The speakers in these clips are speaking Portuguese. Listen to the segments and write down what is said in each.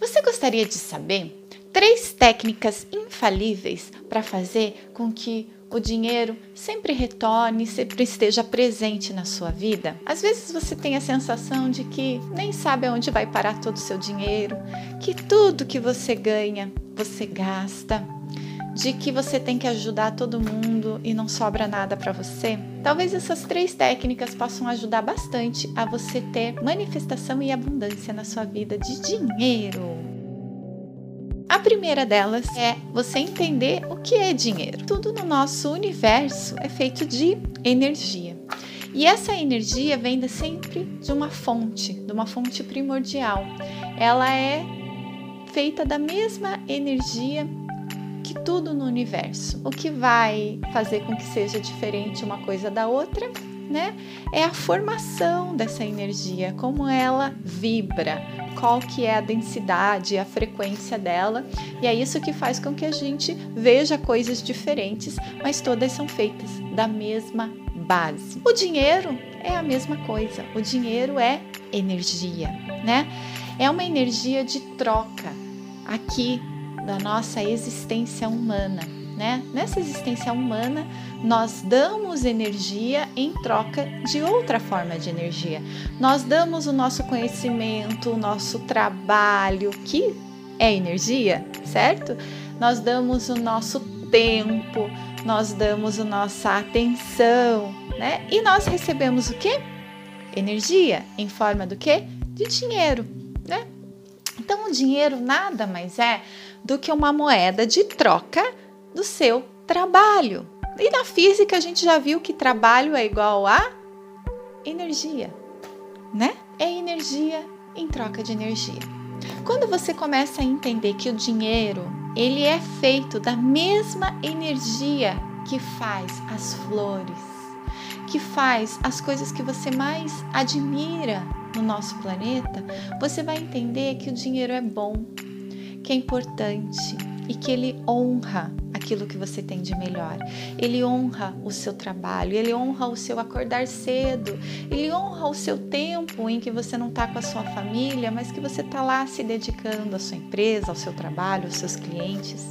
Você gostaria de saber três técnicas infalíveis para fazer com que o dinheiro sempre retorne, sempre esteja presente na sua vida? Às vezes você tem a sensação de que nem sabe aonde vai parar todo o seu dinheiro, que tudo que você ganha você gasta, de que você tem que ajudar todo mundo e não sobra nada para você? Talvez essas três técnicas possam ajudar bastante a você ter manifestação e abundância na sua vida de dinheiro. A primeira delas é você entender o que é dinheiro. Tudo no nosso universo é feito de energia. E essa energia vem sempre de uma fonte, de uma fonte primordial. Ela é feita da mesma energia que tudo no universo. O que vai fazer com que seja diferente uma coisa da outra, né? É a formação dessa energia, como ela vibra, qual que é a densidade, a frequência dela, e é isso que faz com que a gente veja coisas diferentes, mas todas são feitas da mesma base. O dinheiro é a mesma coisa. O dinheiro é energia, né? É uma energia de troca. Aqui da nossa existência humana. Né? Nessa existência humana, nós damos energia em troca de outra forma de energia. Nós damos o nosso conhecimento, o nosso trabalho, que é energia, certo? Nós damos o nosso tempo, nós damos a nossa atenção, né? E nós recebemos o que? Energia em forma do que? De dinheiro, né? Então, o dinheiro nada mais é do que uma moeda de troca do seu trabalho. E na física a gente já viu que trabalho é igual a energia, né? É energia em troca de energia. Quando você começa a entender que o dinheiro, ele é feito da mesma energia que faz as flores, que faz as coisas que você mais admira no nosso planeta, você vai entender que o dinheiro é bom, que é importante e que ele honra aquilo que você tem de melhor. Ele honra o seu trabalho, ele honra o seu acordar cedo, ele honra o seu tempo em que você não está com a sua família, mas que você está lá se dedicando à sua empresa, ao seu trabalho, aos seus clientes.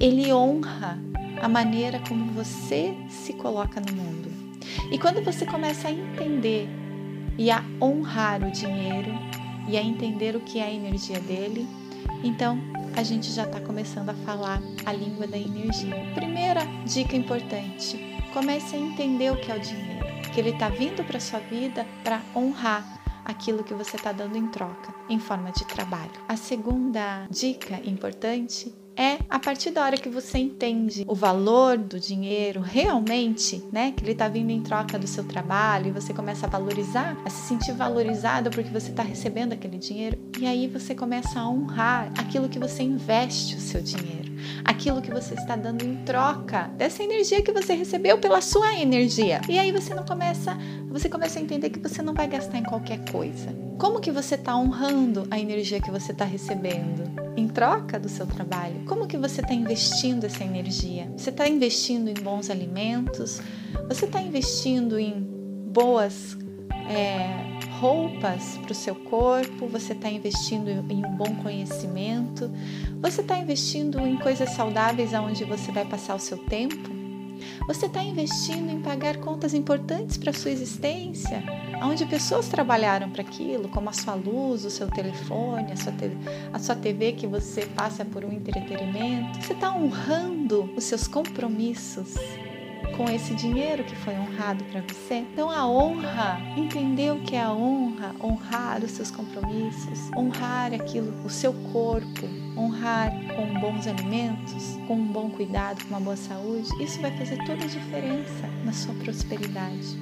Ele honra a maneira como você se coloca no mundo. E quando você começa a entender e a honrar o dinheiro e a entender o que é a energia dele, então, a gente já está começando a falar a língua da energia. Primeira dica importante: comece a entender o que é o dinheiro, que ele está vindo para sua vida para honrar aquilo que você está dando em troca, em forma de trabalho. A segunda dica importante é a partir da hora que você entende o valor do dinheiro realmente, né, que ele está vindo em troca do seu trabalho e você começa a valorizar, a se sentir valorizado porque você está recebendo aquele dinheiro e aí você começa a honrar aquilo que você investe o seu dinheiro, aquilo que você está dando em troca dessa energia que você recebeu pela sua energia. E aí você não começa, você começa a entender que você não vai gastar em qualquer coisa. Como que você está honrando a energia que você está recebendo? em troca do seu trabalho? Como que você está investindo essa energia? Você está investindo em bons alimentos? Você está investindo em boas é, roupas para o seu corpo? Você está investindo em um bom conhecimento? Você está investindo em coisas saudáveis aonde você vai passar o seu tempo? Você está investindo em pagar contas importantes para a sua existência, onde pessoas trabalharam para aquilo, como a sua luz, o seu telefone, a sua, a sua TV que você passa por um entretenimento. Você está honrando os seus compromissos com esse dinheiro que foi honrado para você. Então a honra, entender o que é a honra, honrar os seus compromissos, honrar aquilo, o seu corpo, honrar com bons alimentos, com um bom cuidado, com uma boa saúde, isso vai fazer toda a diferença na sua prosperidade.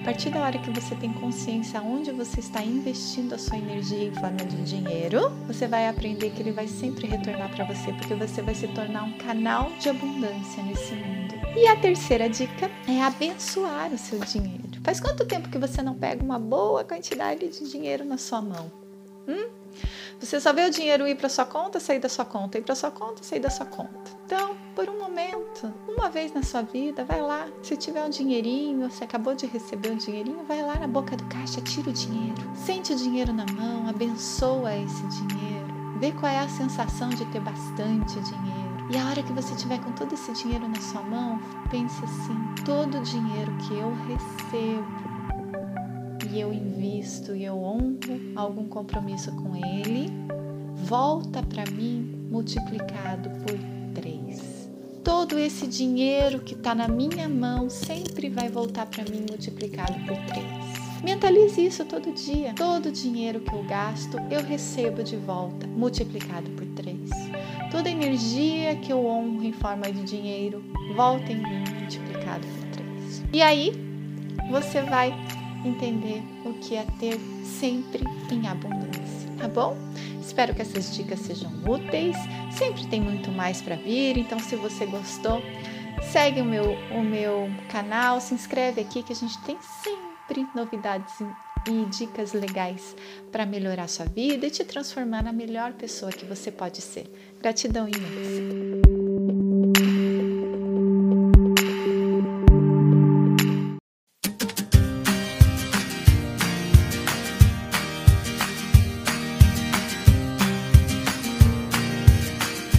A partir da hora que você tem consciência onde você está investindo a sua energia em forma de dinheiro, você vai aprender que ele vai sempre retornar para você, porque você vai se tornar um canal de abundância nesse mundo. E a terceira dica é abençoar o seu dinheiro. Faz quanto tempo que você não pega uma boa quantidade de dinheiro na sua mão? Hum? Você só vê o dinheiro ir para sua conta, sair da sua conta, ir para sua conta, sair da sua conta. Então, por um momento, uma vez na sua vida, vai lá. Se tiver um dinheirinho, você acabou de receber um dinheirinho, vai lá na boca do caixa, tira o dinheiro. Sente o dinheiro na mão, abençoa esse dinheiro Vê qual é a sensação de ter bastante dinheiro. E a hora que você tiver com todo esse dinheiro na sua mão, pense assim: todo o dinheiro que eu recebo e eu invisto e eu honro algum compromisso com ele, volta para mim multiplicado por três. Todo esse dinheiro que está na minha mão sempre vai voltar para mim multiplicado por três. Mentalize isso todo dia. Todo dinheiro que eu gasto, eu recebo de volta, multiplicado por três. Toda energia que eu honro em forma de dinheiro, volta em mim, multiplicado por três. E aí, você vai entender o que é ter sempre em abundância, tá bom? Espero que essas dicas sejam úteis. Sempre tem muito mais para vir, então se você gostou, segue o meu, o meu canal, se inscreve aqui que a gente tem sempre sempre novidades e dicas legais para melhorar sua vida e te transformar na melhor pessoa que você pode ser. Gratidão imensa.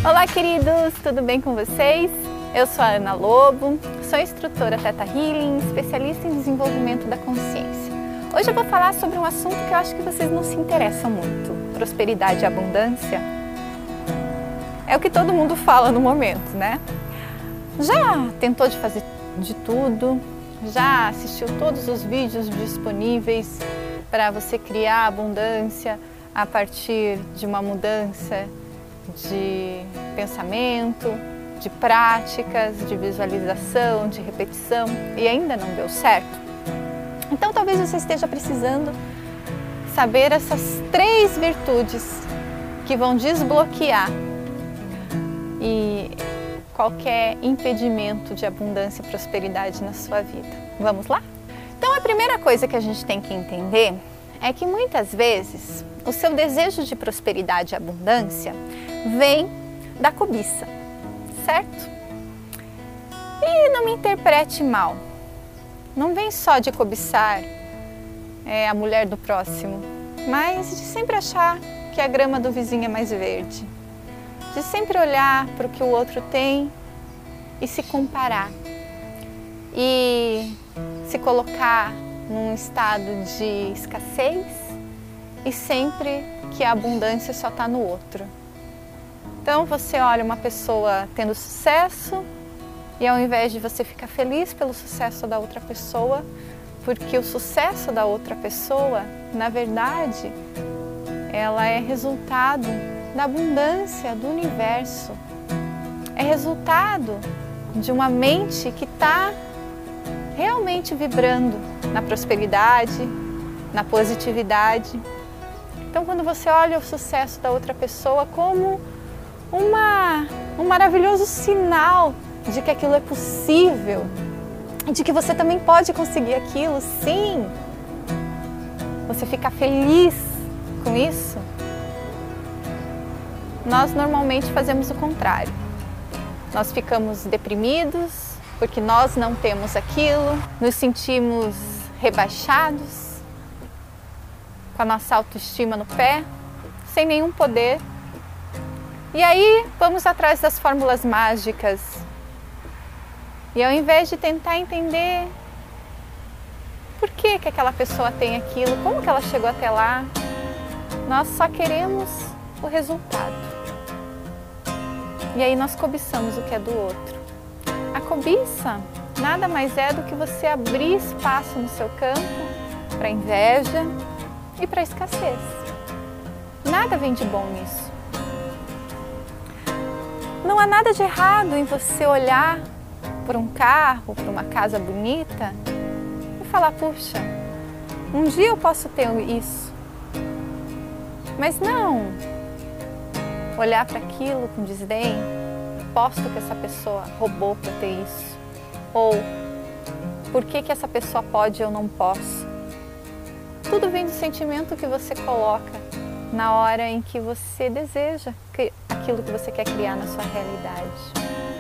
Olá, queridos, tudo bem com vocês? Eu sou a Ana Lobo, sou instrutora Teta Healing, especialista em desenvolvimento da consciência. Hoje eu vou falar sobre um assunto que eu acho que vocês não se interessam muito: prosperidade e abundância. É o que todo mundo fala no momento, né? Já tentou de fazer de tudo? Já assistiu todos os vídeos disponíveis para você criar abundância a partir de uma mudança de pensamento, de práticas, de visualização, de repetição e ainda não deu certo? Então talvez você esteja precisando saber essas três virtudes que vão desbloquear e qualquer impedimento de abundância e prosperidade na sua vida. Vamos lá? Então a primeira coisa que a gente tem que entender é que muitas vezes o seu desejo de prosperidade e abundância vem da cobiça certo? E não me interprete mal. Não vem só de cobiçar é, a mulher do próximo, mas de sempre achar que a grama do vizinho é mais verde. De sempre olhar para o que o outro tem e se comparar. E se colocar num estado de escassez e sempre que a abundância só está no outro. Então você olha uma pessoa tendo sucesso e ao invés de você ficar feliz pelo sucesso da outra pessoa, porque o sucesso da outra pessoa, na verdade, ela é resultado da abundância do universo. É resultado de uma mente que está realmente vibrando na prosperidade, na positividade. Então, quando você olha o sucesso da outra pessoa como uma, um maravilhoso sinal de que aquilo é possível, de que você também pode conseguir aquilo, sim. Você fica feliz com isso? Nós normalmente fazemos o contrário. Nós ficamos deprimidos porque nós não temos aquilo, nos sentimos rebaixados, com a nossa autoestima no pé, sem nenhum poder e aí vamos atrás das fórmulas mágicas. E ao invés de tentar entender por que, que aquela pessoa tem aquilo, como que ela chegou até lá, nós só queremos o resultado. E aí nós cobiçamos o que é do outro. A cobiça nada mais é do que você abrir espaço no seu campo para inveja e para escassez. Nada vem de bom nisso. Não há nada de errado em você olhar por um carro, por uma casa bonita e falar: puxa, um dia eu posso ter isso. Mas não olhar para aquilo com desdém, posto que essa pessoa roubou para ter isso. Ou por que, que essa pessoa pode e eu não posso. Tudo vem do sentimento que você coloca na hora em que você deseja aquilo que você quer criar na sua realidade.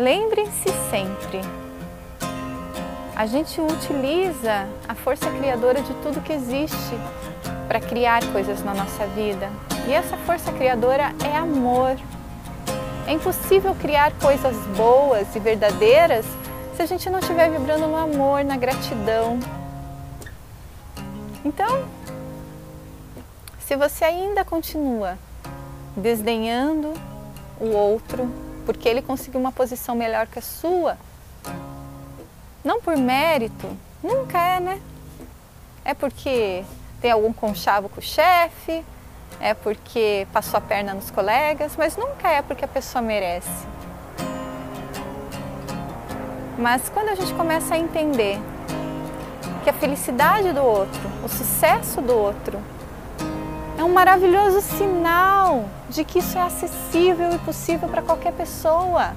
Lembrem-se sempre, a gente utiliza a força criadora de tudo que existe para criar coisas na nossa vida. E essa força criadora é amor. É impossível criar coisas boas e verdadeiras se a gente não estiver vibrando no amor, na gratidão. Então, se você ainda continua desdenhando o outro porque ele conseguiu uma posição melhor que a sua, não por mérito, nunca é, né? É porque tem algum conchavo com o chefe, é porque passou a perna nos colegas, mas nunca é porque a pessoa merece. Mas quando a gente começa a entender que a felicidade do outro, o sucesso do outro, um maravilhoso sinal de que isso é acessível e possível para qualquer pessoa,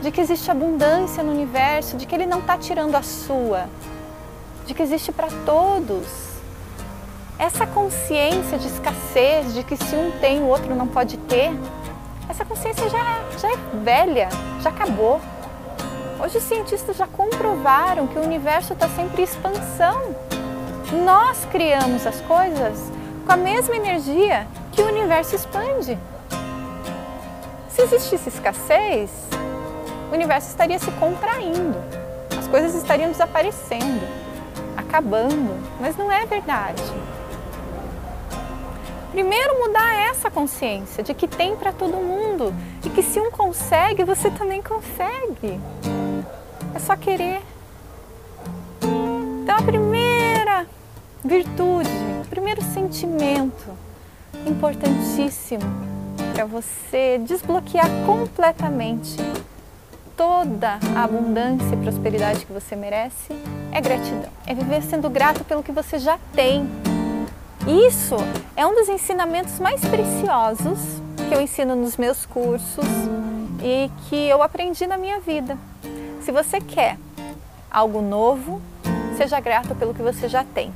de que existe abundância no universo, de que ele não está tirando a sua, de que existe para todos. Essa consciência de escassez, de que se um tem, o outro não pode ter, essa consciência já é, já é velha, já acabou. Hoje os cientistas já comprovaram que o universo está sempre em expansão. Nós criamos as coisas com a mesma energia que o universo expande. Se existisse escassez, o universo estaria se contraindo, as coisas estariam desaparecendo, acabando, mas não é verdade. Primeiro mudar essa consciência de que tem para todo mundo e que se um consegue, você também consegue. É só querer. Então a primeira virtude, primeiro sentimento importantíssimo para você desbloquear completamente toda a abundância e prosperidade que você merece é gratidão. É viver sendo grato pelo que você já tem. Isso é um dos ensinamentos mais preciosos que eu ensino nos meus cursos e que eu aprendi na minha vida. Se você quer algo novo, seja grato pelo que você já tem.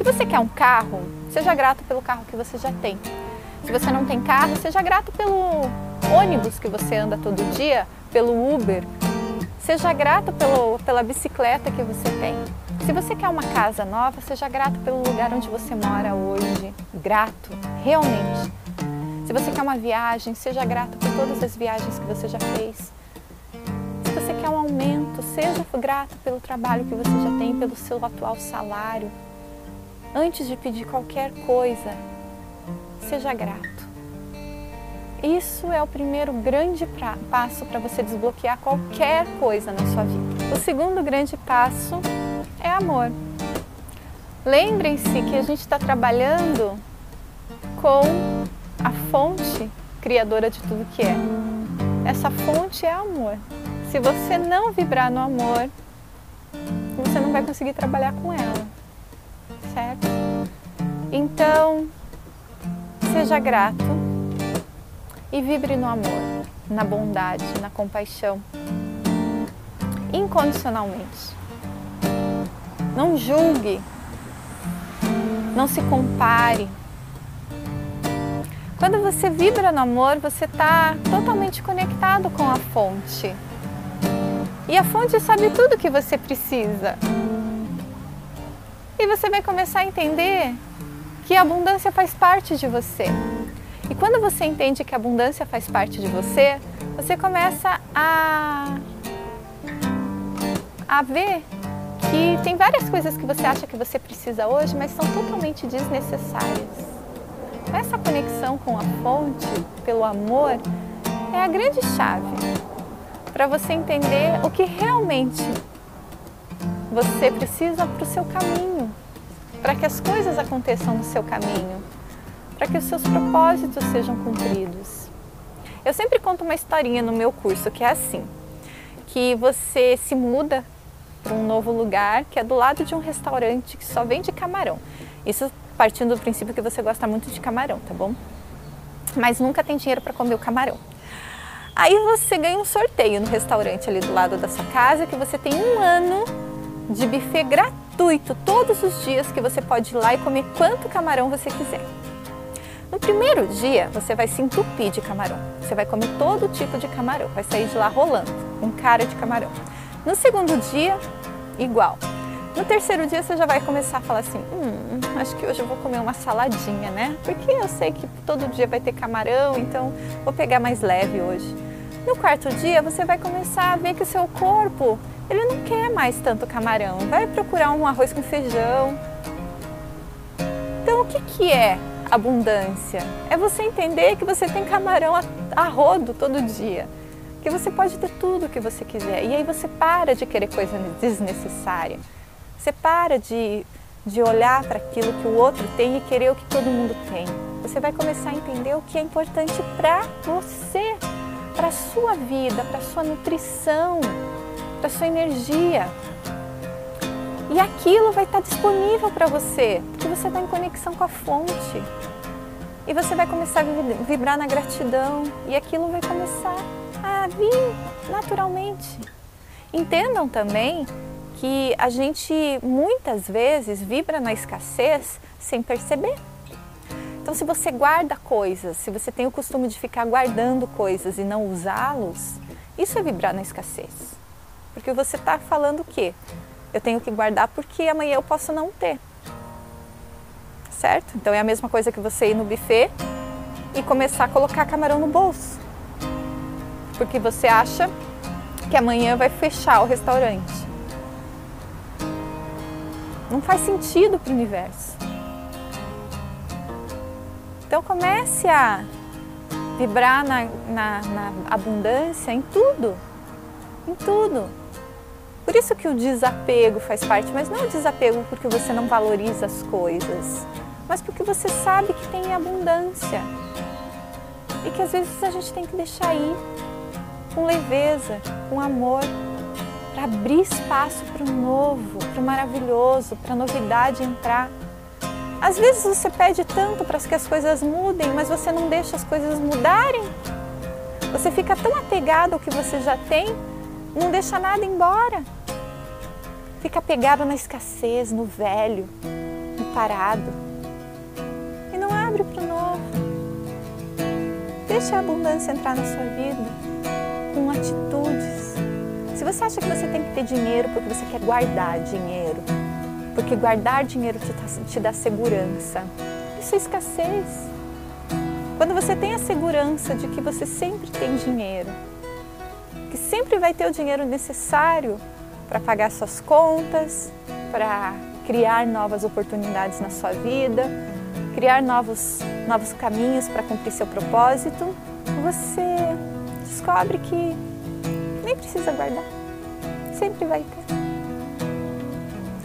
Se você quer um carro, seja grato pelo carro que você já tem. Se você não tem carro, seja grato pelo ônibus que você anda todo dia, pelo Uber. Seja grato pelo, pela bicicleta que você tem. Se você quer uma casa nova, seja grato pelo lugar onde você mora hoje. Grato, realmente. Se você quer uma viagem, seja grato por todas as viagens que você já fez. Se você quer um aumento, seja grato pelo trabalho que você já tem, pelo seu atual salário. Antes de pedir qualquer coisa, seja grato. Isso é o primeiro grande pra, passo para você desbloquear qualquer coisa na sua vida. O segundo grande passo é amor. Lembrem-se que a gente está trabalhando com a fonte criadora de tudo que é. Essa fonte é amor. Se você não vibrar no amor, você não vai conseguir trabalhar com ela certo? Então, seja grato e vibre no amor, na bondade, na compaixão, incondicionalmente. Não julgue, não se compare. Quando você vibra no amor, você está totalmente conectado com a fonte. E a fonte sabe tudo que você precisa. E você vai começar a entender que a abundância faz parte de você. E quando você entende que a abundância faz parte de você, você começa a, a ver que tem várias coisas que você acha que você precisa hoje, mas são totalmente desnecessárias. Essa conexão com a fonte, pelo amor, é a grande chave para você entender o que realmente você precisa para o seu caminho, para que as coisas aconteçam no seu caminho, para que os seus propósitos sejam cumpridos. Eu sempre conto uma historinha no meu curso que é assim, que você se muda para um novo lugar que é do lado de um restaurante que só vende camarão. Isso partindo do princípio que você gosta muito de camarão, tá bom? Mas nunca tem dinheiro para comer o camarão. Aí você ganha um sorteio no restaurante ali do lado da sua casa que você tem um ano de buffet gratuito todos os dias que você pode ir lá e comer quanto camarão você quiser. No primeiro dia, você vai se entupir de camarão. Você vai comer todo tipo de camarão, vai sair de lá rolando, um cara de camarão. No segundo dia, igual. No terceiro dia, você já vai começar a falar assim: hum, acho que hoje eu vou comer uma saladinha, né? Porque eu sei que todo dia vai ter camarão, então vou pegar mais leve hoje. No quarto dia, você vai começar a ver que o seu corpo, ele não quer mais tanto camarão. Vai procurar um arroz com feijão. Então, o que, que é abundância? É você entender que você tem camarão a, a rodo todo dia. Que você pode ter tudo o que você quiser. E aí você para de querer coisa desnecessária. Você para de, de olhar para aquilo que o outro tem e querer o que todo mundo tem. Você vai começar a entender o que é importante para você para a sua vida, para a sua nutrição, para a sua energia. E aquilo vai estar disponível para você, porque você está em conexão com a fonte. E você vai começar a vibrar na gratidão e aquilo vai começar a vir naturalmente. Entendam também que a gente muitas vezes vibra na escassez sem perceber. Então, se você guarda coisas, se você tem o costume de ficar guardando coisas e não usá-los, isso é vibrar na escassez. Porque você está falando o quê? Eu tenho que guardar porque amanhã eu posso não ter. Certo? Então é a mesma coisa que você ir no buffet e começar a colocar camarão no bolso. Porque você acha que amanhã vai fechar o restaurante. Não faz sentido para o universo. Então comece a vibrar na, na, na abundância em tudo, em tudo. Por isso que o desapego faz parte, mas não o desapego porque você não valoriza as coisas, mas porque você sabe que tem abundância e que às vezes a gente tem que deixar ir com leveza, com amor, para abrir espaço para o novo, para o maravilhoso, para a novidade entrar. Às vezes você pede tanto para que as coisas mudem, mas você não deixa as coisas mudarem. Você fica tão apegado ao que você já tem, não deixa nada embora. Fica apegado na escassez, no velho, no parado. E não abre para o novo. Deixa a abundância entrar na sua vida com atitudes. Se você acha que você tem que ter dinheiro porque você quer guardar dinheiro, porque guardar dinheiro te, te dá segurança. Isso é escassez. Quando você tem a segurança de que você sempre tem dinheiro, que sempre vai ter o dinheiro necessário para pagar suas contas, para criar novas oportunidades na sua vida, criar novos, novos caminhos para cumprir seu propósito, você descobre que nem precisa guardar, sempre vai ter.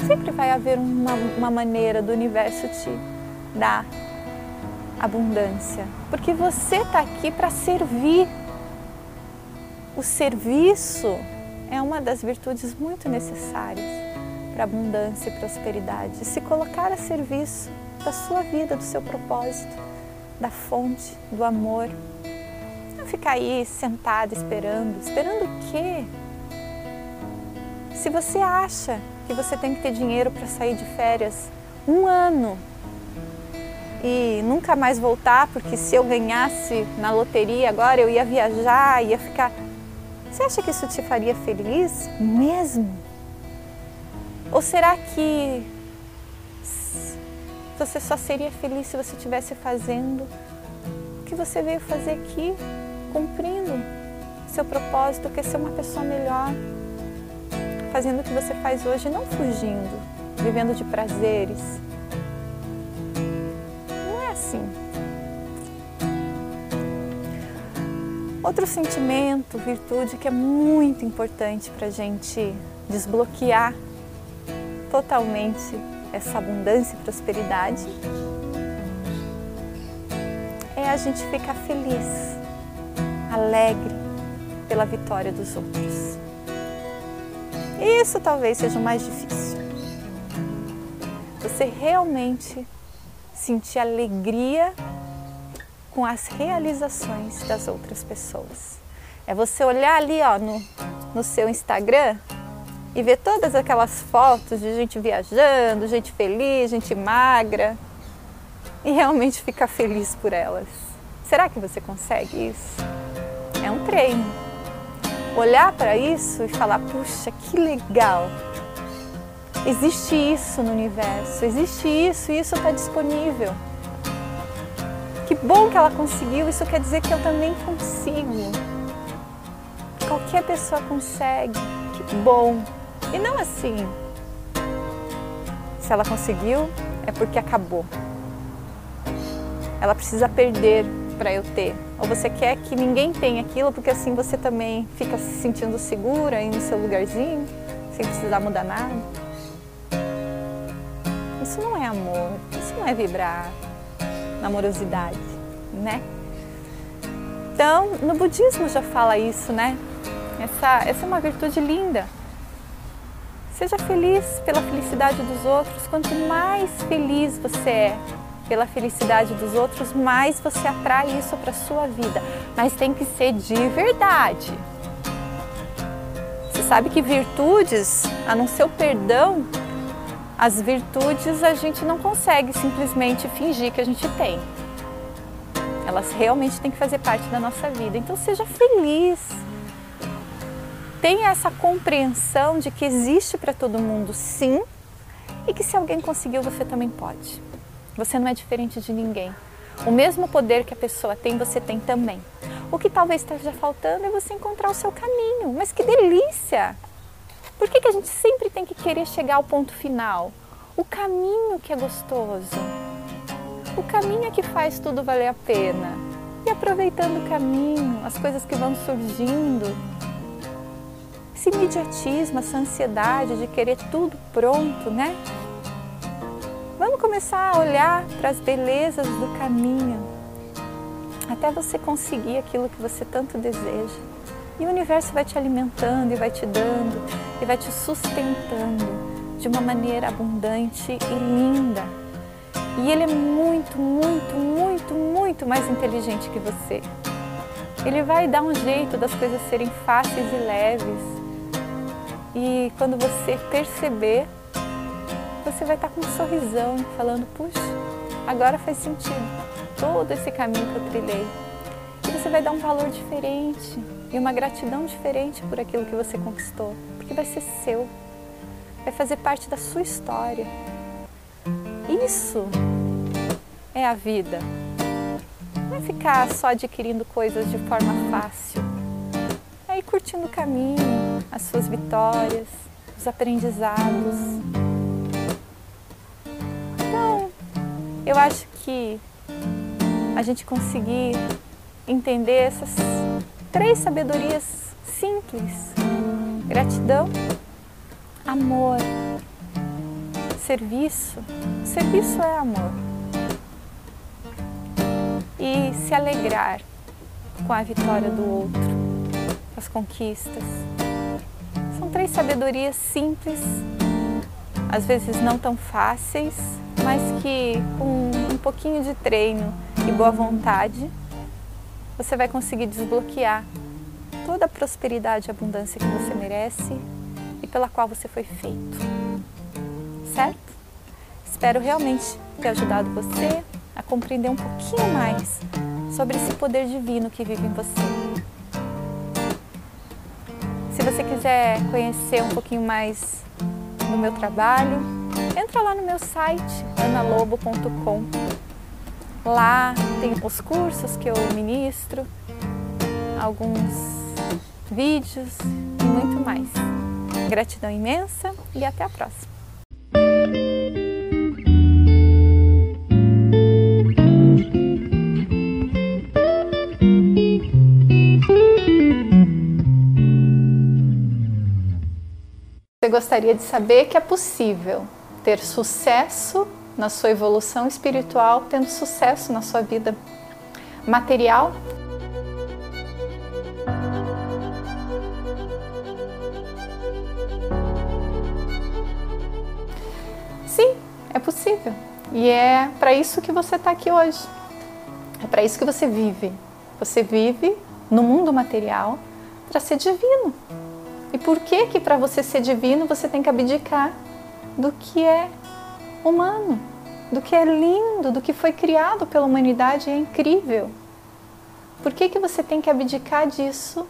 Sempre vai haver uma, uma maneira do universo te dar abundância, porque você está aqui para servir. O serviço é uma das virtudes muito necessárias para abundância e prosperidade. Se colocar a serviço da sua vida, do seu propósito, da fonte, do amor. Não ficar aí sentado esperando. Esperando o quê? Se você acha que você tem que ter dinheiro para sair de férias um ano e nunca mais voltar, porque se eu ganhasse na loteria agora eu ia viajar, ia ficar. Você acha que isso te faria feliz mesmo? Ou será que você só seria feliz se você estivesse fazendo o que você veio fazer aqui, cumprindo seu propósito, que é ser uma pessoa melhor? Fazendo o que você faz hoje, não fugindo, vivendo de prazeres. Não é assim. Outro sentimento, virtude que é muito importante para a gente desbloquear totalmente essa abundância e prosperidade é a gente ficar feliz, alegre pela vitória dos outros. Isso talvez seja o mais difícil. Você realmente sentir alegria com as realizações das outras pessoas. É você olhar ali ó, no, no seu Instagram e ver todas aquelas fotos de gente viajando, gente feliz, gente magra e realmente ficar feliz por elas. Será que você consegue isso? É um treino olhar para isso e falar: puxa, que legal! Existe isso no universo, existe isso e isso está disponível. Que bom que ela conseguiu, isso quer dizer que eu também consigo. Qualquer pessoa consegue, que bom. E não assim. Se ela conseguiu, é porque acabou. Ela precisa perder para eu ter. Ou você quer que ninguém tenha aquilo, porque assim você também fica se sentindo segura aí no seu lugarzinho, sem precisar mudar nada. Isso não é amor, isso não é vibrar na amorosidade, né? Então, no budismo já fala isso, né? Essa, essa é uma virtude linda. Seja feliz pela felicidade dos outros. Quanto mais feliz você é pela felicidade dos outros, mais você atrai isso para sua vida. Mas tem que ser de verdade. Você sabe que virtudes, a não ser o perdão, as virtudes a gente não consegue simplesmente fingir que a gente tem. Elas realmente têm que fazer parte da nossa vida. Então seja feliz. Tenha essa compreensão de que existe para todo mundo sim e que se alguém conseguiu, você também pode. Você não é diferente de ninguém. O mesmo poder que a pessoa tem, você tem também. O que talvez esteja faltando é você encontrar o seu caminho. Mas que delícia! Por que, que a gente sempre tem que querer chegar ao ponto final? O caminho que é gostoso. O caminho é que faz tudo valer a pena. E aproveitando o caminho, as coisas que vão surgindo. Esse imediatismo, essa ansiedade de querer tudo pronto, né? Começar a olhar para as belezas do caminho, até você conseguir aquilo que você tanto deseja. E o universo vai te alimentando e vai te dando e vai te sustentando de uma maneira abundante e linda. E ele é muito, muito, muito, muito mais inteligente que você. Ele vai dar um jeito das coisas serem fáceis e leves. E quando você perceber, você vai estar com um sorrisão, falando: puxa, agora faz sentido todo esse caminho que eu trilhei. E você vai dar um valor diferente e uma gratidão diferente por aquilo que você conquistou, porque vai ser seu, vai fazer parte da sua história. Isso é a vida. Não é ficar só adquirindo coisas de forma fácil. É ir curtindo o caminho, as suas vitórias, os aprendizados. Eu acho que a gente conseguir entender essas três sabedorias simples: gratidão, amor, serviço. Serviço é amor. E se alegrar com a vitória do outro, com as conquistas. São três sabedorias simples, às vezes não tão fáceis, mas que com um pouquinho de treino e boa vontade, você vai conseguir desbloquear toda a prosperidade e abundância que você merece e pela qual você foi feito. Certo? Espero realmente ter ajudado você a compreender um pouquinho mais sobre esse poder divino que vive em você. Se você quiser conhecer um pouquinho mais do meu trabalho, entra lá no meu site analobo.com. Lá tem os cursos que eu ministro, alguns vídeos e muito mais. Gratidão imensa e até a próxima! Você gostaria de saber que é possível ter sucesso na sua evolução espiritual, tendo sucesso na sua vida material. Sim, é possível. E é para isso que você está aqui hoje. É para isso que você vive. Você vive no mundo material para ser divino. E por que que para você ser divino você tem que abdicar do que é humano, do que é lindo, do que foi criado pela humanidade é incrível. Por que, que você tem que abdicar disso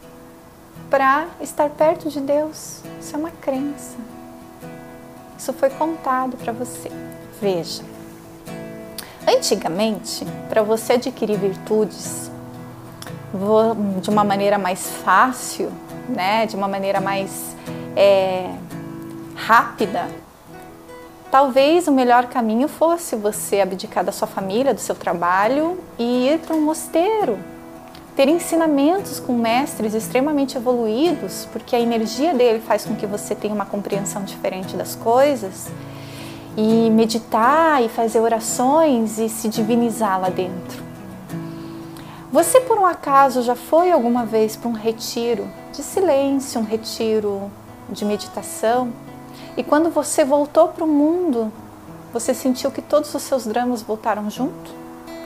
para estar perto de Deus? Isso é uma crença. Isso foi contado para você. Veja. Antigamente, para você adquirir virtudes de uma maneira mais fácil, né, de uma maneira mais é, rápida, talvez o melhor caminho fosse você abdicar da sua família, do seu trabalho e ir para um mosteiro, ter ensinamentos com mestres extremamente evoluídos, porque a energia dele faz com que você tenha uma compreensão diferente das coisas, e meditar e fazer orações e se divinizar lá dentro. Você por um acaso já foi alguma vez para um retiro de silêncio, um retiro de meditação? E quando você voltou para o mundo, você sentiu que todos os seus dramas voltaram junto?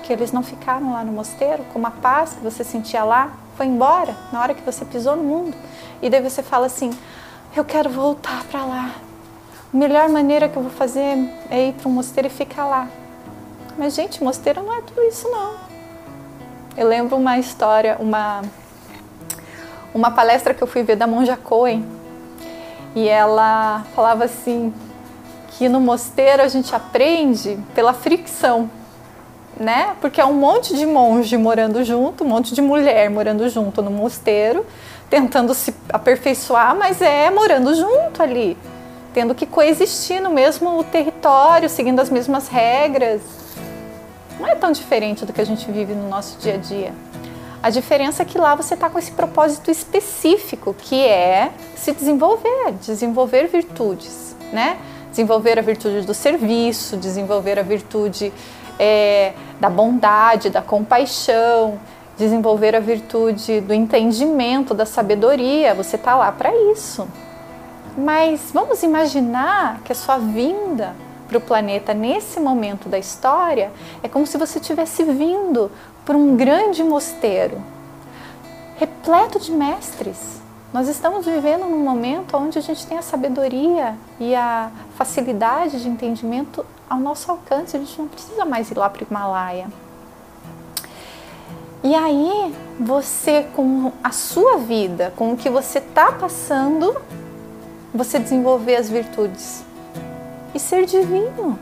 que eles não ficaram lá no mosteiro, como a paz que você sentia lá foi embora na hora que você pisou no mundo. E daí você fala assim: eu quero voltar para lá. A melhor maneira que eu vou fazer é ir para um mosteiro e ficar lá. Mas, gente, mosteiro não é tudo isso, não. Eu lembro uma história, uma, uma palestra que eu fui ver da Monja Cohen. E ela falava assim: que no mosteiro a gente aprende pela fricção né? Porque é um monte de monge morando junto, um monte de mulher morando junto no mosteiro, tentando se aperfeiçoar, mas é morando junto ali, tendo que coexistir no mesmo território, seguindo as mesmas regras. Não é tão diferente do que a gente vive no nosso dia a dia. A diferença é que lá você está com esse propósito específico, que é se desenvolver, desenvolver virtudes, né? Desenvolver a virtude do serviço, desenvolver a virtude é, da bondade, da compaixão, desenvolver a virtude do entendimento, da sabedoria. Você está lá para isso. Mas vamos imaginar que a sua vinda para o planeta nesse momento da história é como se você tivesse vindo para um grande mosteiro repleto de mestres. Nós estamos vivendo num momento onde a gente tem a sabedoria e a facilidade de entendimento ao nosso alcance, a gente não precisa mais ir lá para o Himalaia. E aí, você, com a sua vida, com o que você está passando, você desenvolver as virtudes e ser divino,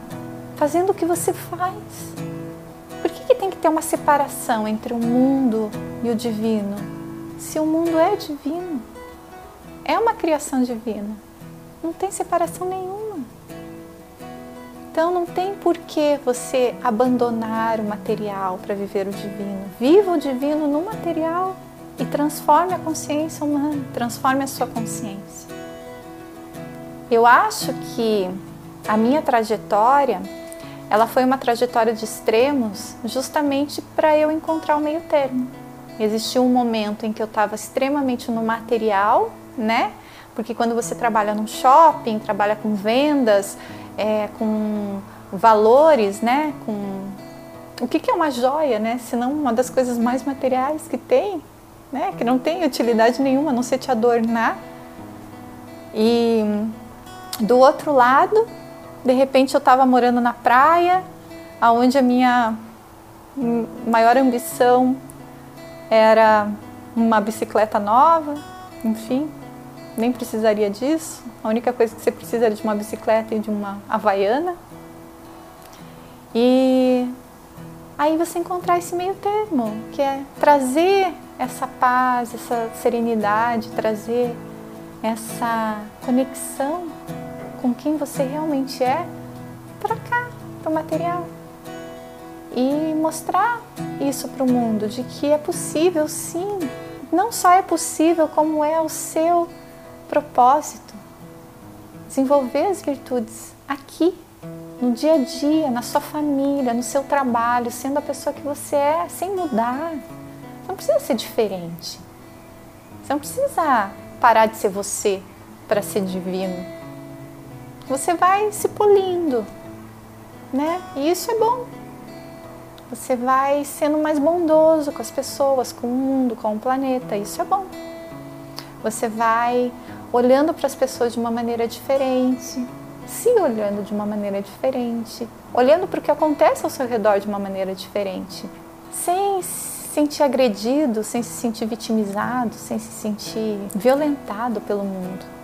fazendo o que você faz. Tem que ter uma separação entre o mundo e o divino? Se o mundo é divino, é uma criação divina, não tem separação nenhuma. Então não tem por que você abandonar o material para viver o divino. Viva o divino no material e transforme a consciência humana, transforme a sua consciência. Eu acho que a minha trajetória, ela foi uma trajetória de extremos justamente para eu encontrar o meio termo. Existiu um momento em que eu estava extremamente no material, né? Porque quando você trabalha num shopping, trabalha com vendas, é, com valores, né? Com o que, que é uma joia, né? Se não uma das coisas mais materiais que tem, né? Que não tem utilidade nenhuma, a não ser te adornar. E do outro lado, de repente eu estava morando na praia, aonde a minha maior ambição era uma bicicleta nova, enfim, nem precisaria disso. A única coisa que você precisa é de uma bicicleta e de uma havaiana. E aí você encontrar esse meio termo, que é trazer essa paz, essa serenidade, trazer essa conexão com quem você realmente é para cá, para o material. E mostrar isso para o mundo, de que é possível sim. Não só é possível, como é o seu propósito, desenvolver as virtudes aqui, no dia a dia, na sua família, no seu trabalho, sendo a pessoa que você é, sem mudar. Você não precisa ser diferente. Você não precisa parar de ser você para ser divino. Você vai se polindo, né? E isso é bom. Você vai sendo mais bondoso com as pessoas, com o mundo, com o planeta. Isso é bom. Você vai olhando para as pessoas de uma maneira diferente, se olhando de uma maneira diferente, olhando para o que acontece ao seu redor de uma maneira diferente, sem se sentir agredido, sem se sentir vitimizado, sem se sentir violentado pelo mundo.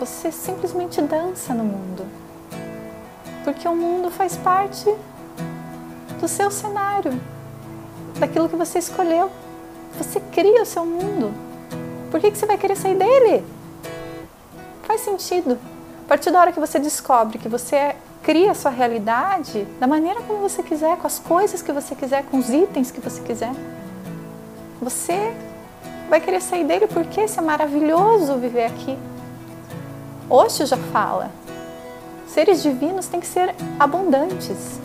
Você simplesmente dança no mundo. Porque o mundo faz parte do seu cenário, daquilo que você escolheu. Você cria o seu mundo. Por que, que você vai querer sair dele? Faz sentido. A partir da hora que você descobre que você cria a sua realidade da maneira como você quiser, com as coisas que você quiser, com os itens que você quiser, você vai querer sair dele porque isso é maravilhoso viver aqui. Osho já fala, seres divinos têm que ser abundantes.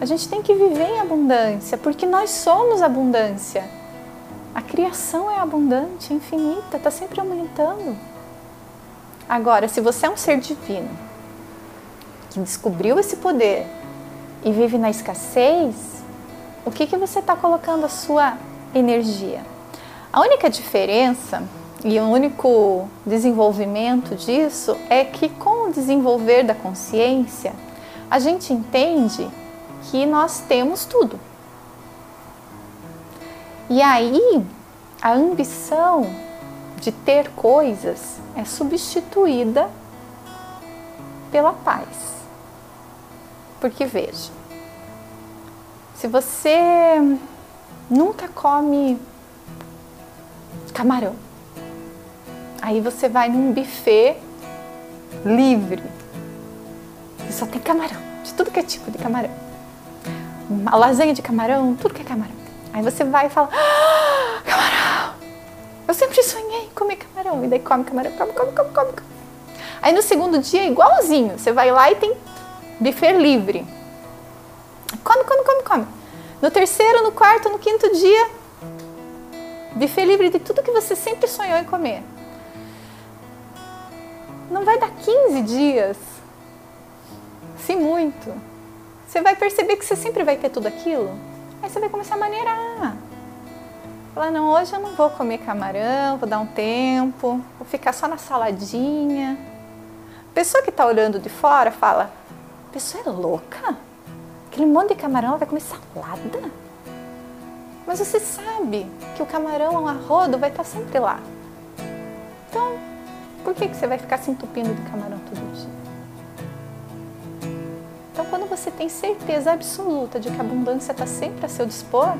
A gente tem que viver em abundância, porque nós somos abundância. A criação é abundante, é infinita, está sempre aumentando. Agora, se você é um ser divino, que descobriu esse poder e vive na escassez, o que, que você está colocando a sua energia? A única diferença e o único desenvolvimento disso é que com o desenvolver da consciência, a gente entende que nós temos tudo. E aí, a ambição de ter coisas é substituída pela paz. Porque veja, se você nunca come camarão, aí você vai num buffet livre e só tem camarão, de tudo que é tipo de camarão uma lasanha de camarão, tudo que é camarão. Aí você vai e fala, ah, camarão! Eu sempre sonhei em comer camarão. E daí come camarão, come, come, come, come. Aí no segundo dia, igualzinho, você vai lá e tem buffet livre. Come, come, come, come. No terceiro, no quarto, no quinto dia, buffet livre de tudo que você sempre sonhou em comer. Não vai dar 15 dias, se muito você vai perceber que você sempre vai ter tudo aquilo. Aí você vai começar a maneirar. Falar, não, hoje eu não vou comer camarão, vou dar um tempo, vou ficar só na saladinha. A pessoa que está olhando de fora fala, a pessoa é louca? Aquele monte de camarão vai comer salada? Mas você sabe que o camarão a rodo vai estar tá sempre lá. Então, por que, que você vai ficar se entupindo de camarão todo dia? Então, quando você tem certeza absoluta de que a abundância está sempre a seu dispor,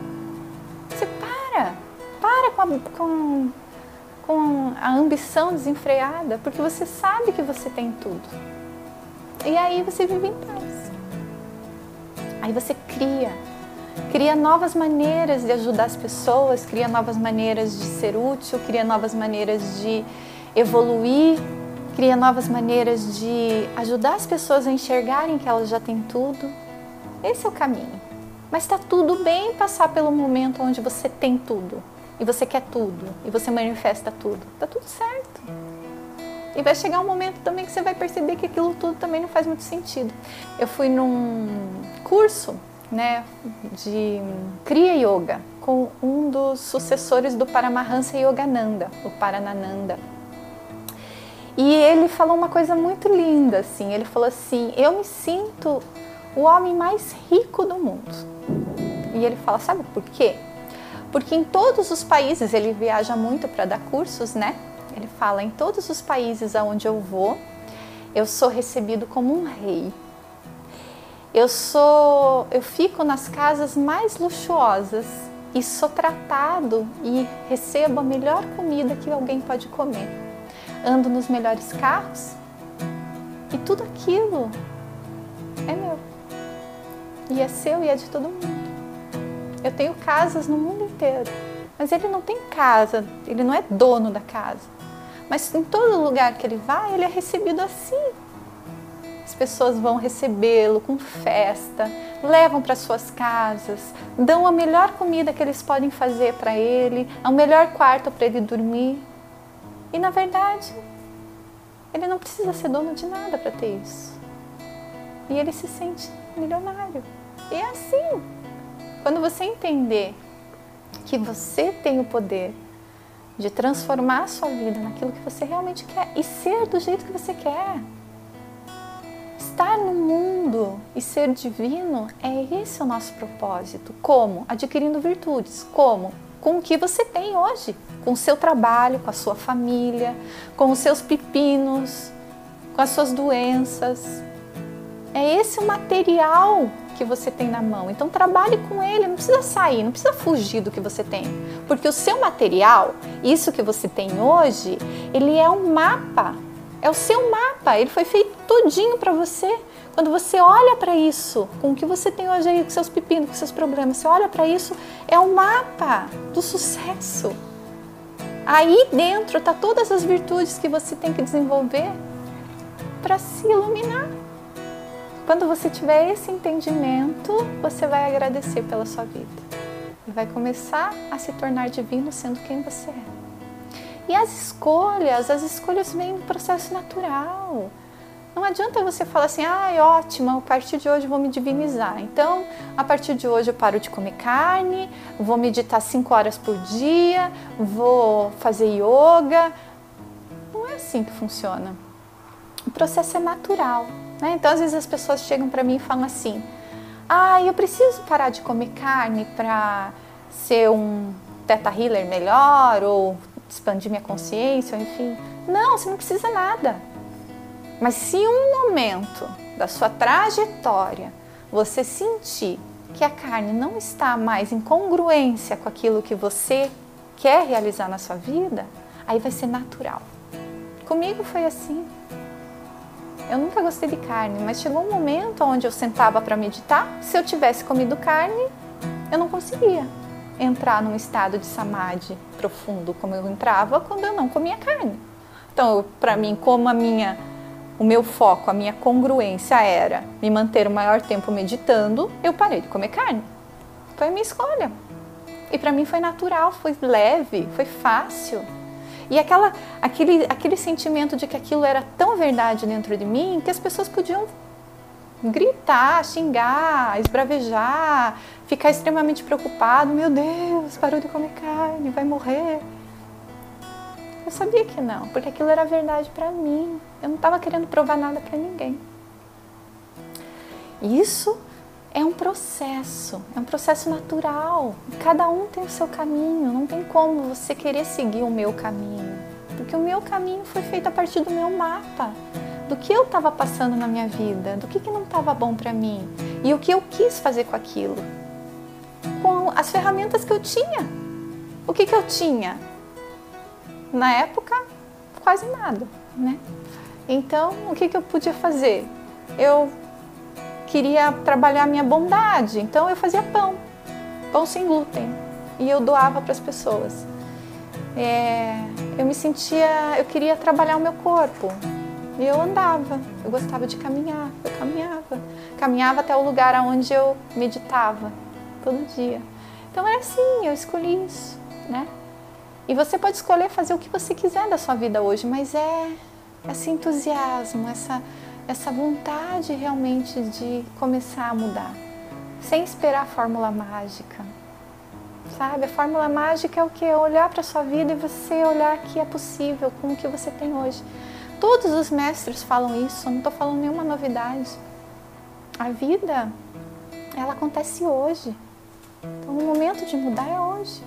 você para, para com a, com, com a ambição desenfreada, porque você sabe que você tem tudo. E aí você vive em paz. Aí você cria, cria novas maneiras de ajudar as pessoas, cria novas maneiras de ser útil, cria novas maneiras de evoluir cria novas maneiras de ajudar as pessoas a enxergarem que elas já têm tudo. Esse é o caminho. Mas está tudo bem passar pelo momento onde você tem tudo e você quer tudo e você manifesta tudo. Está tudo certo. E vai chegar um momento também que você vai perceber que aquilo tudo também não faz muito sentido. Eu fui num curso, né, de Kriya Yoga com um dos sucessores do Paramahansa Yogananda, o Paranananda. E ele falou uma coisa muito linda, assim. Ele falou assim: Eu me sinto o homem mais rico do mundo. E ele fala: Sabe por quê? Porque em todos os países, ele viaja muito para dar cursos, né? Ele fala: Em todos os países aonde eu vou, eu sou recebido como um rei. Eu sou, eu fico nas casas mais luxuosas e sou tratado e recebo a melhor comida que alguém pode comer ando nos melhores carros e tudo aquilo é meu. E é seu e é de todo mundo. Eu tenho casas no mundo inteiro, mas ele não tem casa, ele não é dono da casa. Mas em todo lugar que ele vai, ele é recebido assim. As pessoas vão recebê-lo com festa, levam para suas casas, dão a melhor comida que eles podem fazer para ele, o melhor quarto para ele dormir. E na verdade, ele não precisa ser dono de nada para ter isso. E ele se sente milionário. E é assim. Quando você entender que você tem o poder de transformar a sua vida naquilo que você realmente quer e ser do jeito que você quer. Estar no mundo e ser divino é esse o nosso propósito. Como? Adquirindo virtudes. Como? com o que você tem hoje, com o seu trabalho, com a sua família, com os seus pepinos, com as suas doenças. É esse o material que você tem na mão. Então trabalhe com ele, não precisa sair, não precisa fugir do que você tem. Porque o seu material, isso que você tem hoje, ele é um mapa. É o seu mapa, ele foi feito todinho para você. Quando você olha para isso, com o que você tem hoje aí, com seus pepinos, com seus problemas, você olha para isso, é um mapa do sucesso. Aí dentro tá todas as virtudes que você tem que desenvolver para se iluminar. Quando você tiver esse entendimento, você vai agradecer pela sua vida e vai começar a se tornar divino sendo quem você é. E as escolhas, as escolhas vêm no processo natural. Não adianta você falar assim, ah, ótimo, a partir de hoje vou me divinizar. Então, a partir de hoje eu paro de comer carne, vou meditar cinco horas por dia, vou fazer yoga. Não é assim que funciona. O processo é natural. Né? Então, às vezes as pessoas chegam para mim e falam assim: ah, eu preciso parar de comer carne para ser um teta healer melhor ou expandir minha consciência, enfim. Não, você não precisa nada. Mas se um momento da sua trajetória você sentir que a carne não está mais em congruência com aquilo que você quer realizar na sua vida, aí vai ser natural. Comigo foi assim. Eu nunca gostei de carne, mas chegou um momento onde eu sentava para meditar. Se eu tivesse comido carne, eu não conseguia entrar num estado de samadhi profundo como eu entrava quando eu não comia carne. Então, para mim, como a minha o meu foco, a minha congruência era me manter o maior tempo meditando, eu parei de comer carne. Foi a minha escolha. E para mim foi natural, foi leve, foi fácil. E aquela, aquele, aquele sentimento de que aquilo era tão verdade dentro de mim que as pessoas podiam gritar, xingar, esbravejar, ficar extremamente preocupado. Meu Deus, parou de comer carne, vai morrer. Eu sabia que não, porque aquilo era verdade para mim. Eu não estava querendo provar nada para ninguém. Isso é um processo, é um processo natural. Cada um tem o seu caminho, não tem como você querer seguir o meu caminho, porque o meu caminho foi feito a partir do meu mapa, do que eu estava passando na minha vida, do que, que não estava bom para mim e o que eu quis fazer com aquilo, com as ferramentas que eu tinha. O que, que eu tinha? Na época, quase nada, né? Então, o que, que eu podia fazer? Eu queria trabalhar minha bondade, então eu fazia pão, pão sem glúten, e eu doava para as pessoas. É, eu me sentia, eu queria trabalhar o meu corpo, e eu andava, eu gostava de caminhar, eu caminhava, caminhava até o lugar onde eu meditava todo dia. Então é assim, eu escolhi isso, né? E você pode escolher fazer o que você quiser da sua vida hoje, mas é esse entusiasmo, essa essa vontade realmente de começar a mudar, sem esperar a fórmula mágica. Sabe, a fórmula mágica é o que? Olhar para a sua vida e você olhar que é possível com o que você tem hoje. Todos os mestres falam isso, não estou falando nenhuma novidade. A vida, ela acontece hoje. Então, o momento de mudar é hoje.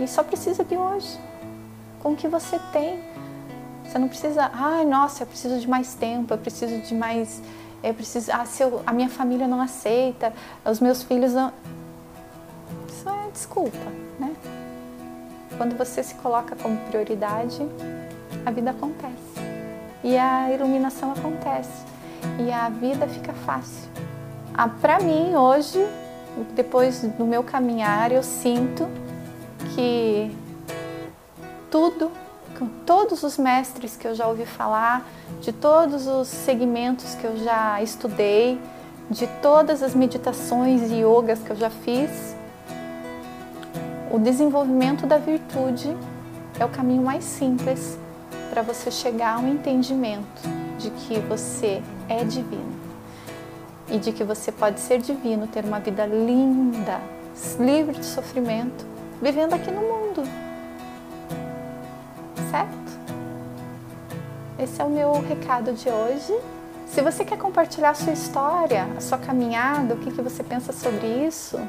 E só precisa de hoje. Com o que você tem. Você não precisa, ai, nossa, eu preciso de mais tempo, eu preciso de mais. Eu preciso. Ah, se eu, a minha família não aceita, os meus filhos não. Isso é desculpa, né? Quando você se coloca como prioridade, a vida acontece. E a iluminação acontece. E a vida fica fácil. Ah, Para mim, hoje, depois do meu caminhar, eu sinto que tudo com todos os mestres que eu já ouvi falar, de todos os segmentos que eu já estudei, de todas as meditações e yogas que eu já fiz, o desenvolvimento da virtude é o caminho mais simples para você chegar a um entendimento de que você é divino e de que você pode ser divino, ter uma vida linda, livre de sofrimento, vivendo aqui no mundo certo? Esse é o meu recado de hoje. Se você quer compartilhar a sua história, a sua caminhada, o que, que você pensa sobre isso,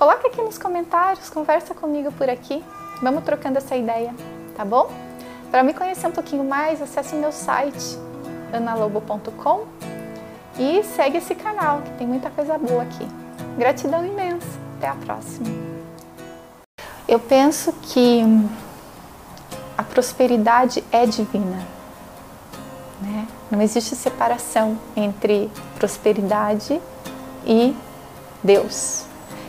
Coloca aqui nos comentários, conversa comigo por aqui. Vamos trocando essa ideia, tá bom? Para me conhecer um pouquinho mais, acesse o meu site analobo.com e segue esse canal que tem muita coisa boa aqui. Gratidão imensa. Até a próxima. Eu penso que a prosperidade é divina. Né? Não existe separação entre prosperidade e Deus.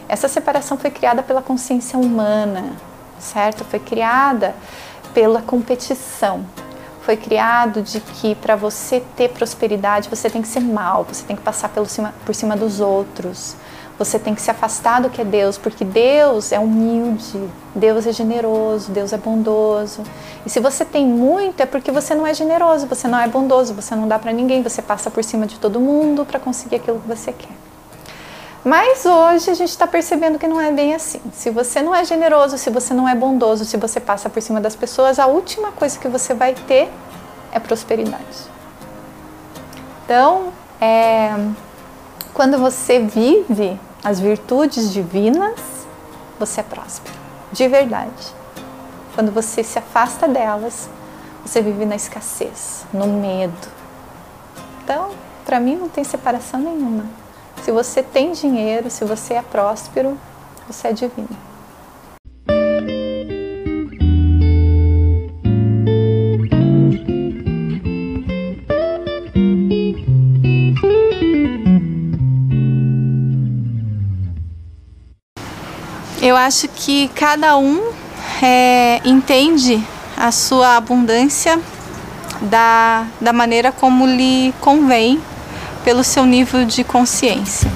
Essa separação foi criada pela consciência humana, certo? Foi criada pela competição. Foi criado de que para você ter prosperidade você tem que ser mal, você tem que passar pelo cima, por cima dos outros, você tem que se afastar do que é Deus, porque Deus é humilde, Deus é generoso, Deus é bondoso. E se você tem muito é porque você não é generoso, você não é bondoso, você não dá para ninguém, você passa por cima de todo mundo para conseguir aquilo que você quer. Mas hoje a gente está percebendo que não é bem assim. Se você não é generoso, se você não é bondoso, se você passa por cima das pessoas, a última coisa que você vai ter é prosperidade. Então, é, quando você vive as virtudes divinas, você é próspero, de verdade. Quando você se afasta delas, você vive na escassez, no medo. Então, para mim não tem separação nenhuma. Se você tem dinheiro, se você é próspero, você é divino. Eu acho que cada um é, entende a sua abundância da, da maneira como lhe convém pelo seu nível de consciência.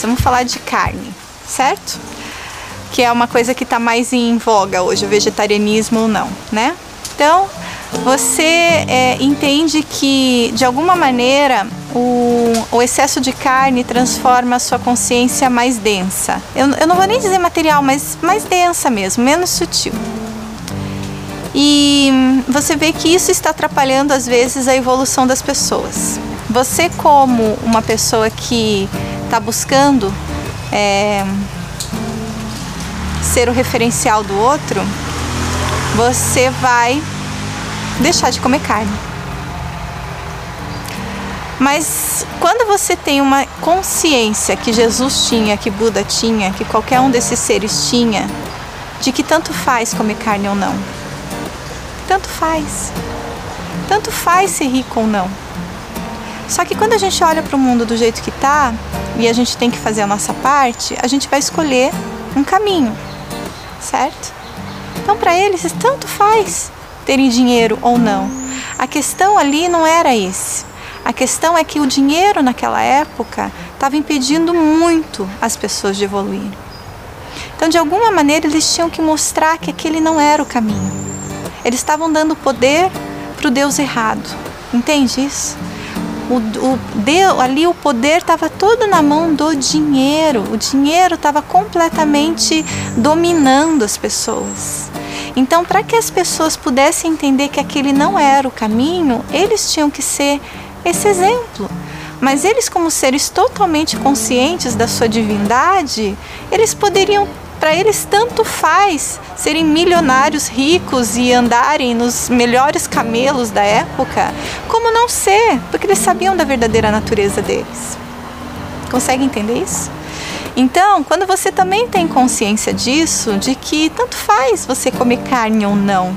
Vamos falar de carne, certo? Que é uma coisa que está mais em voga hoje, o vegetarianismo ou não, né? Então, você é, entende que, de alguma maneira, o, o, excesso de carne transforma a sua consciência mais densa. Eu, eu não vou nem dizer material, mas mais densa mesmo, menos sutil. E você vê que isso está atrapalhando às vezes a evolução das pessoas. Você, como uma pessoa que está buscando é, ser o referencial do outro, você vai deixar de comer carne. Mas quando você tem uma consciência que Jesus tinha, que Buda tinha, que qualquer um desses seres tinha, de que tanto faz comer carne ou não, tanto faz. Tanto faz ser rico ou não. Só que quando a gente olha para o mundo do jeito que está e a gente tem que fazer a nossa parte, a gente vai escolher um caminho, certo? Então, para eles, tanto faz terem dinheiro ou não. A questão ali não era esse. A questão é que o dinheiro naquela época estava impedindo muito as pessoas de evoluir. Então, de alguma maneira, eles tinham que mostrar que aquele não era o caminho. Eles estavam dando poder para o Deus errado. Entende isso? O, o Deus, ali o poder estava todo na mão do dinheiro. O dinheiro estava completamente dominando as pessoas. Então, para que as pessoas pudessem entender que aquele não era o caminho, eles tinham que ser esse exemplo. Mas eles, como seres totalmente conscientes da sua divindade, eles poderiam para eles tanto faz serem milionários ricos e andarem nos melhores camelos da época, como não ser, porque eles sabiam da verdadeira natureza deles. Consegue entender isso? Então, quando você também tem consciência disso, de que tanto faz você comer carne ou não,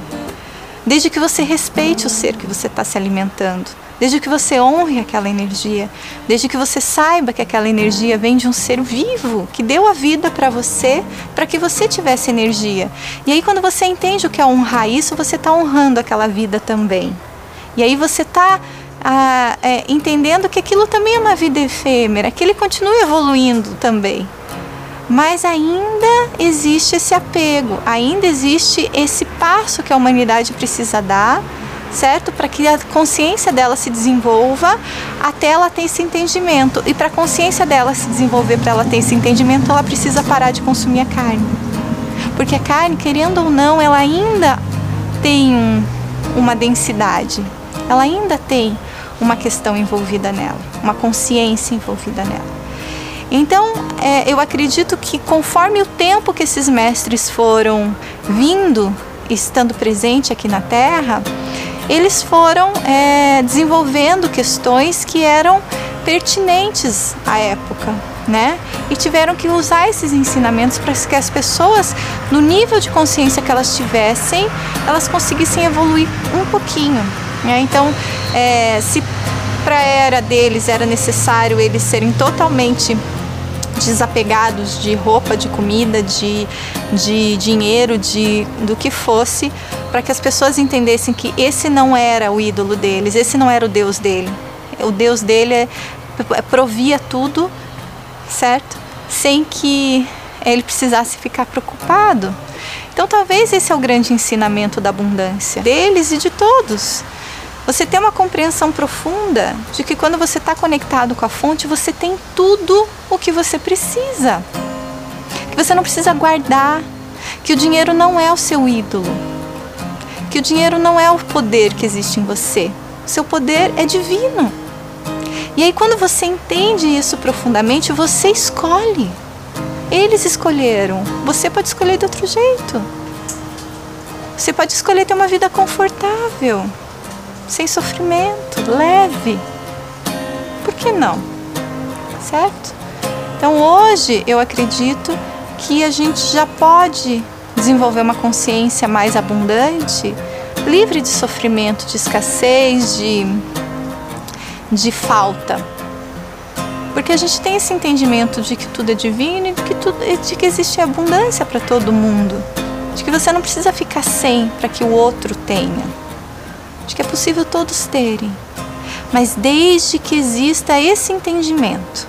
desde que você respeite o ser que você está se alimentando, desde que você honre aquela energia, desde que você saiba que aquela energia vem de um ser vivo que deu a vida para você, para que você tivesse energia. E aí, quando você entende o que é honrar isso, você está honrando aquela vida também. E aí você está ah, é, entendendo que aquilo também é uma vida efêmera, que ele continua evoluindo também. Mas ainda existe esse apego, ainda existe esse passo que a humanidade precisa dar certo? Para que a consciência dela se desenvolva até ela ter esse entendimento. E para a consciência dela se desenvolver, para ela ter esse entendimento, ela precisa parar de consumir a carne. Porque a carne, querendo ou não, ela ainda tem um, uma densidade. ela ainda tem uma questão envolvida nela, uma consciência envolvida nela. Então, é, eu acredito que conforme o tempo que esses mestres foram vindo, estando presente aqui na Terra, eles foram é, desenvolvendo questões que eram pertinentes à época, né? E tiveram que usar esses ensinamentos para que as pessoas, no nível de consciência que elas tivessem, elas conseguissem evoluir um pouquinho. Né? Então, é, se para a era deles era necessário eles serem totalmente desapegados de roupa, de comida, de, de dinheiro, de do que fosse, para que as pessoas entendessem que esse não era o ídolo deles, esse não era o Deus dele. O Deus dele é, é provia tudo, certo? Sem que ele precisasse ficar preocupado. Então, talvez esse é o grande ensinamento da abundância deles e de todos. Você tem uma compreensão profunda de que quando você está conectado com a fonte, você tem tudo o que você precisa. Que você não precisa guardar, que o dinheiro não é o seu ídolo, que o dinheiro não é o poder que existe em você. O seu poder é divino. E aí, quando você entende isso profundamente, você escolhe. Eles escolheram. Você pode escolher de outro jeito. Você pode escolher ter uma vida confortável sem sofrimento, leve. Por que não? Certo? Então hoje eu acredito que a gente já pode desenvolver uma consciência mais abundante, livre de sofrimento, de escassez, de, de falta. Porque a gente tem esse entendimento de que tudo é divino e de que, tudo, de que existe abundância para todo mundo. De que você não precisa ficar sem para que o outro tenha de que é possível todos terem, mas desde que exista esse entendimento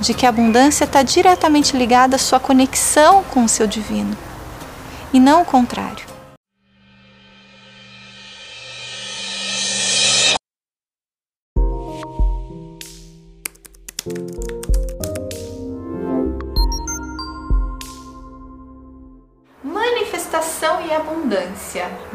de que a abundância está diretamente ligada à sua conexão com o seu divino e não o contrário.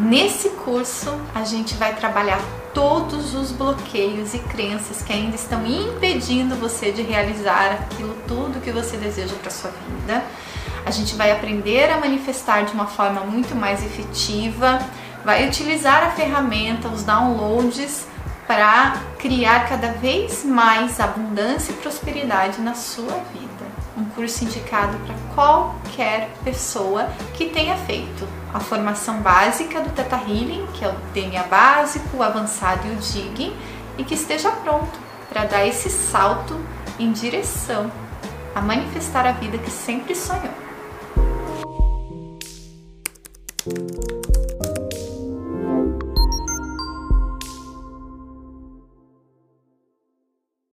Nesse curso, a gente vai trabalhar todos os bloqueios e crenças que ainda estão impedindo você de realizar aquilo tudo que você deseja para sua vida. A gente vai aprender a manifestar de uma forma muito mais efetiva, vai utilizar a ferramenta, os downloads para criar cada vez mais abundância e prosperidade na sua vida um curso indicado para qualquer pessoa que tenha feito a formação básica do Teta Healing, que é o DNA básico, o avançado e o DIG, e que esteja pronto para dar esse salto em direção a manifestar a vida que sempre sonhou.